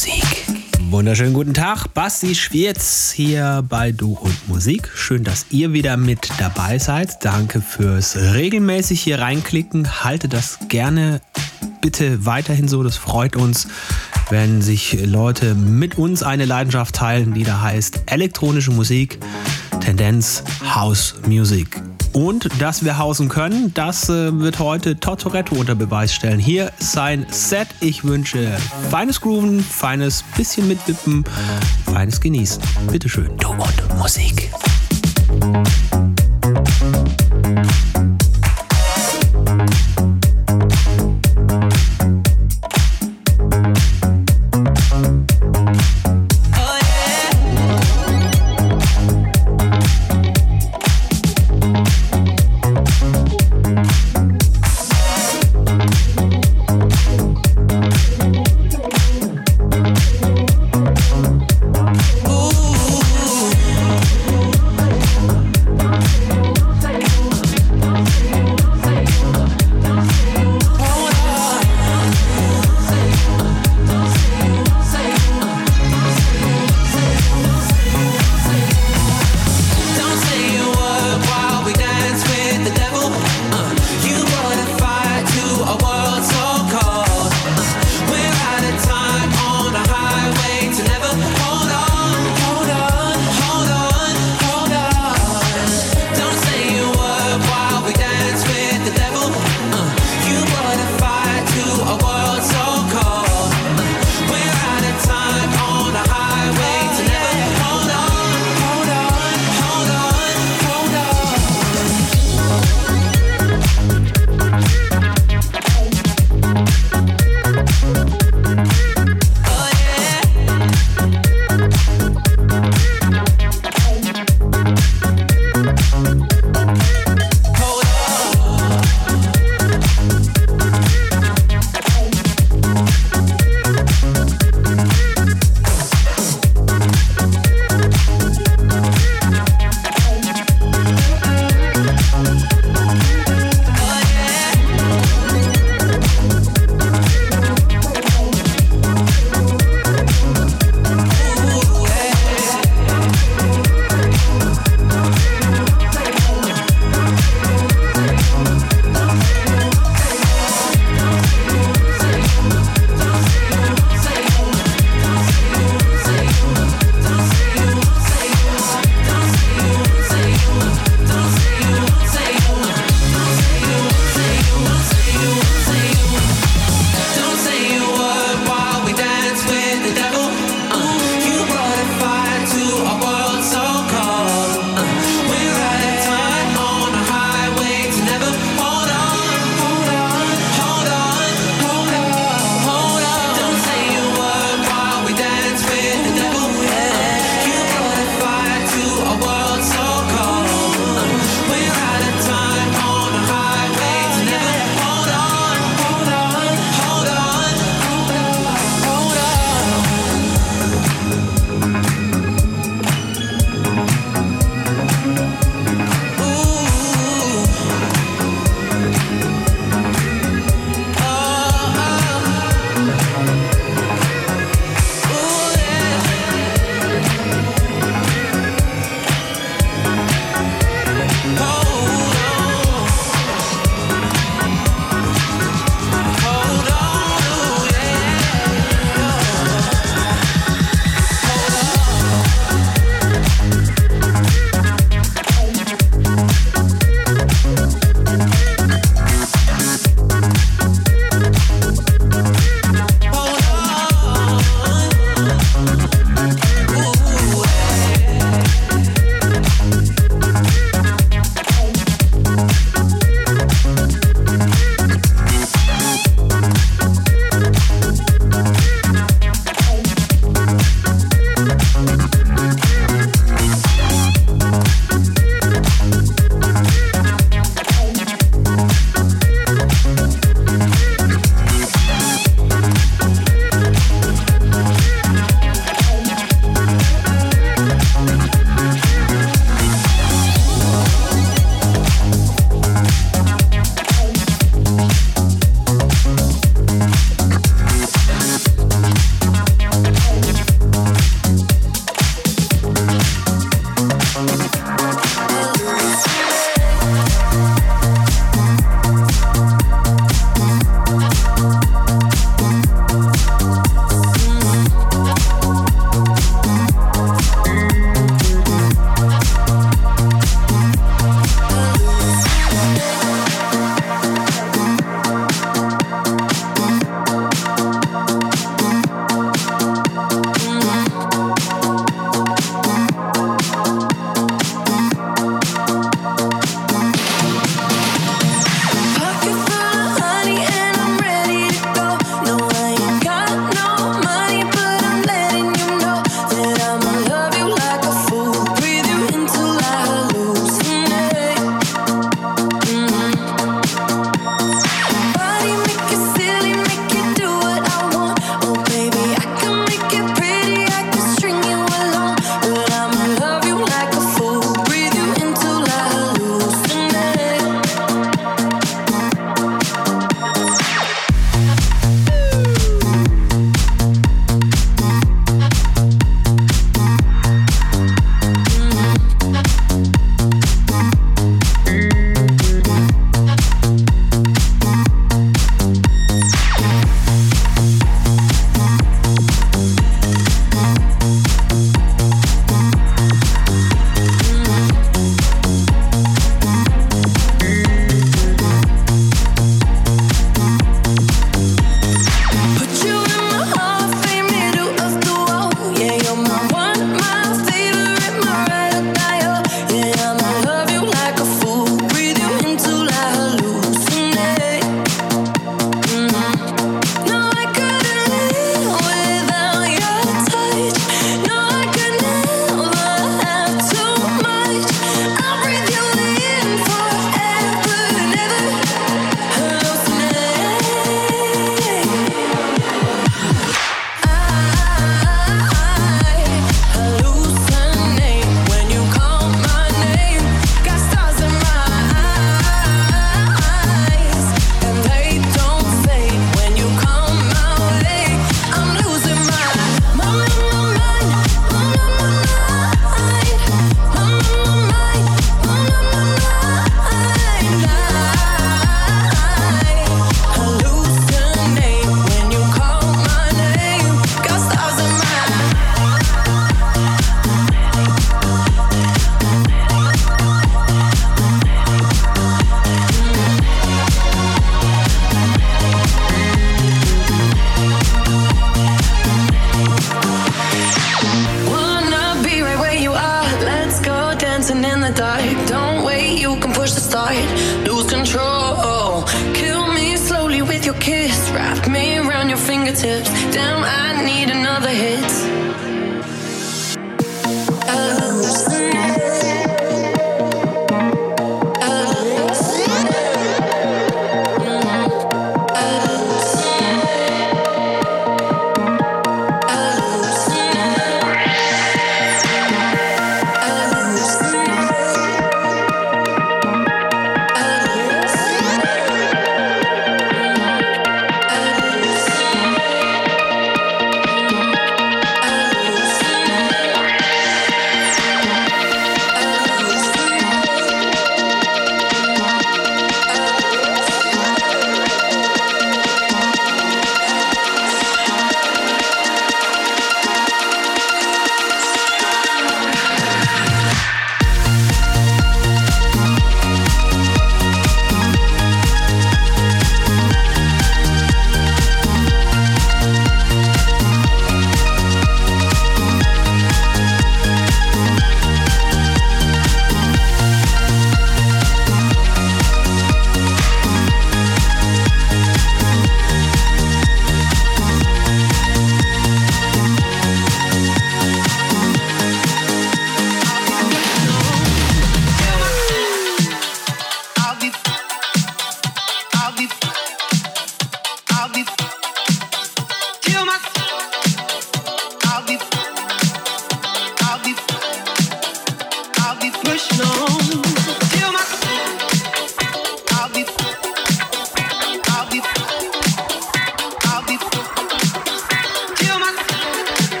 Musik. Wunderschönen guten Tag, Basti Schwierz hier bei Du und Musik. Schön, dass ihr wieder mit dabei seid. Danke fürs regelmäßig hier reinklicken. Halte das gerne bitte weiterhin so. Das freut uns, wenn sich Leute mit uns eine Leidenschaft teilen, die da heißt elektronische Musik, Tendenz House Music. Und dass wir hausen können, das äh, wird heute Totoretto unter Beweis stellen. Hier sein Set. Ich wünsche feines Grooven, feines bisschen mitwippen, feines Genießen. Bitteschön. Du und Musik.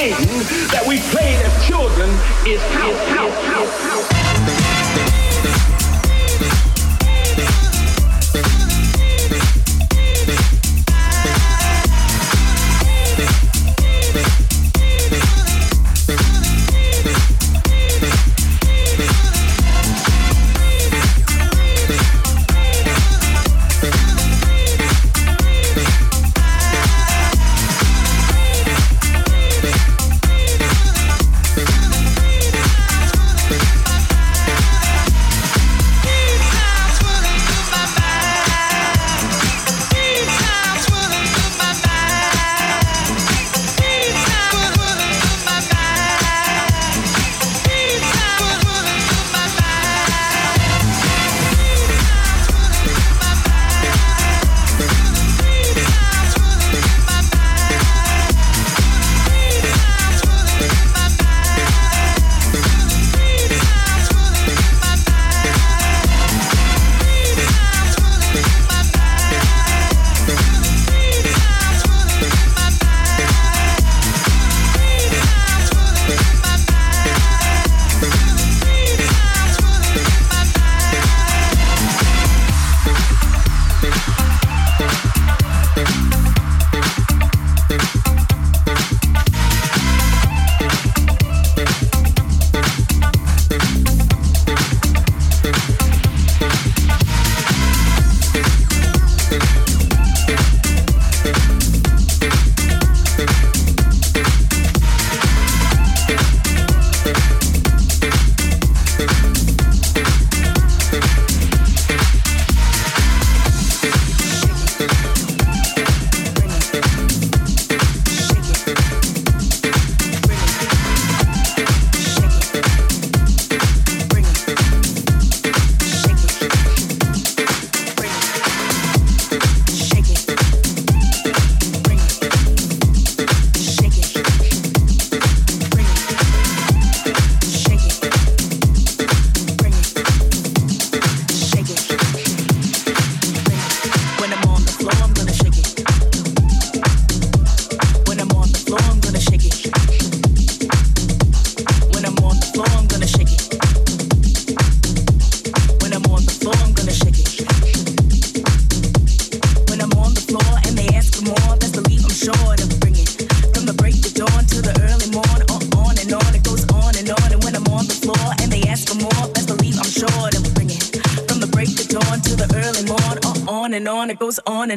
Game that we played as children is house, house, house.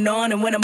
on and when I'm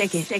Shake it.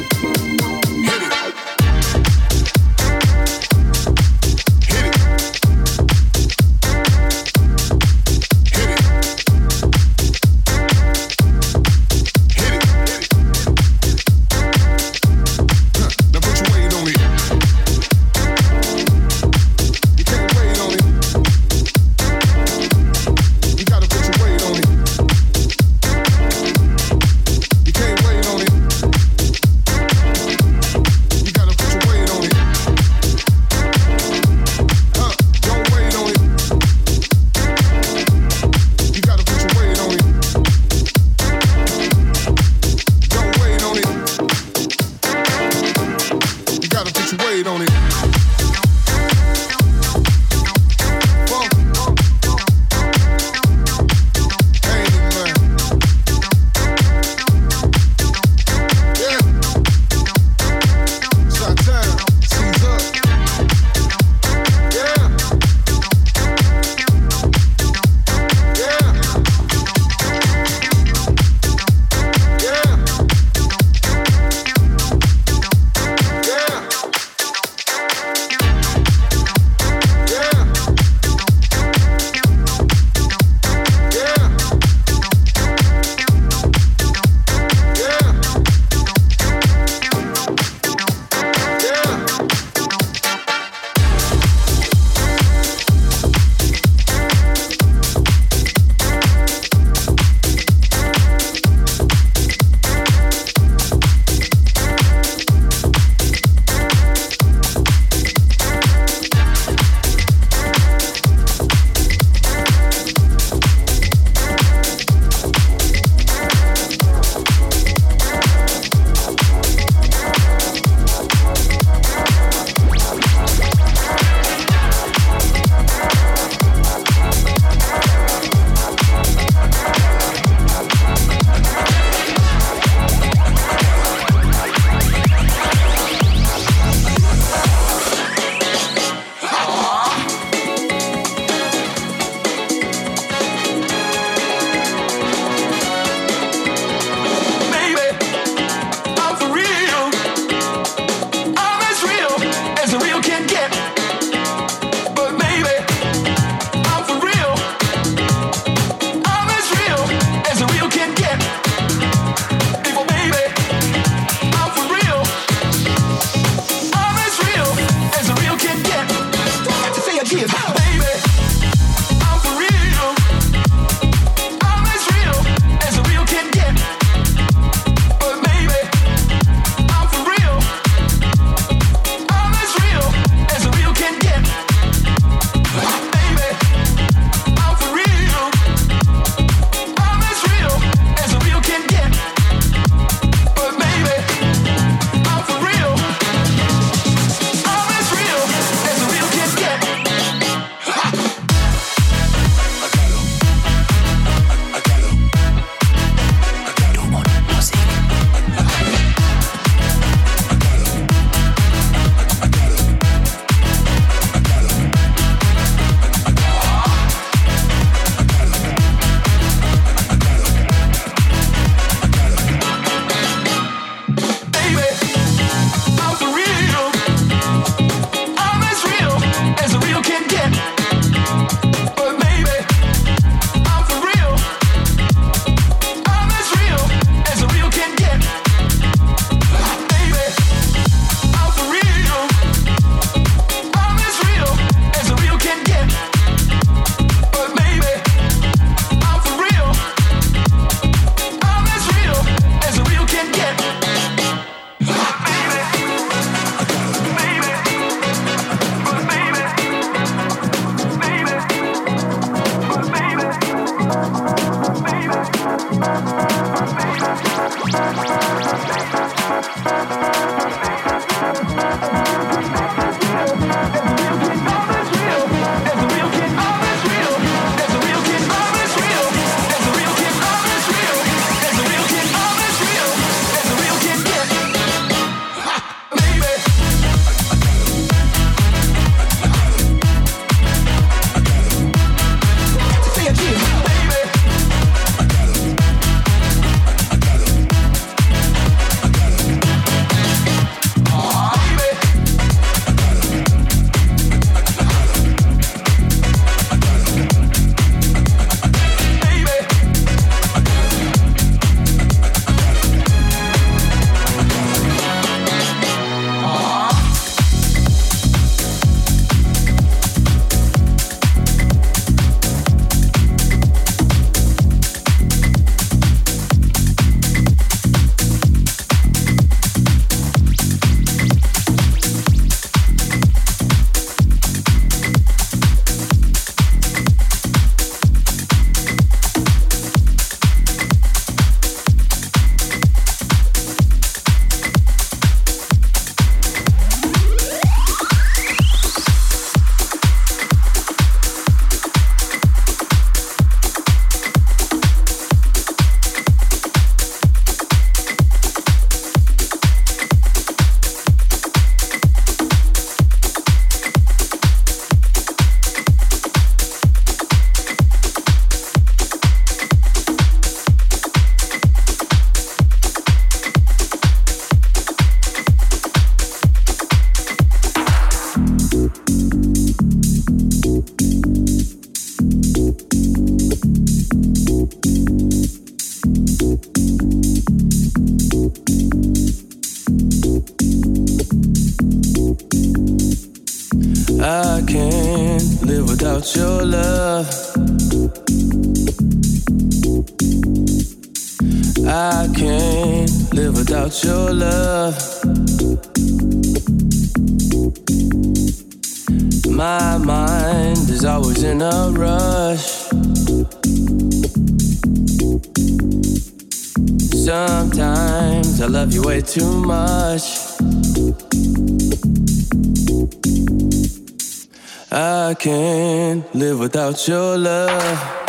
Without your love.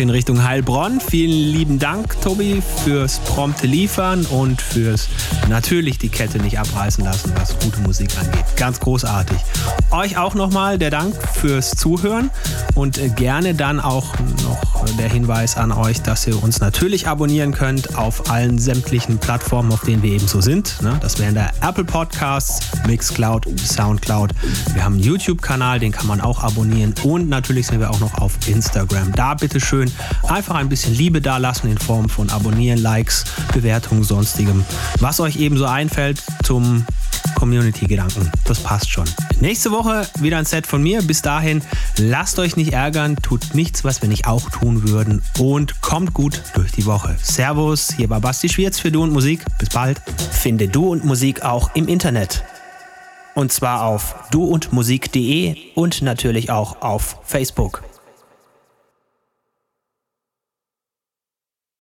Danke in Richtung Heilbronn. Vielen lieben Dank, Tobi, fürs prompte Liefern und fürs natürlich die Kette nicht abreißen lassen, was gute Musik angeht. Ganz großartig. Euch auch nochmal der Dank fürs Zuhören und äh, gerne dann auch noch der Hinweis an euch, dass ihr uns natürlich abonnieren könnt auf allen sämtlichen Plattformen, auf denen wir eben so sind. Ne? Das wären der Apple Podcasts, Mixcloud, Soundcloud. Wir haben einen YouTube-Kanal, den kann man auch abonnieren und natürlich sind wir auch noch auf Instagram. Da bitte schön einfach ein bisschen Liebe dalassen in Form von Abonnieren, Likes, Bewertungen, sonstigem. Was euch eben so einfällt zum Community-Gedanken. Das passt schon. Nächste Woche wieder ein Set von mir. Bis dahin, lasst euch nicht ärgern, tut nichts, was wir nicht auch tun würden und kommt gut durch die Woche. Servus, hier war Basti Schwierz für Du und Musik. Bis bald. Finde Du und Musik auch im Internet. Und zwar auf duundmusik.de und natürlich auch auf Facebook.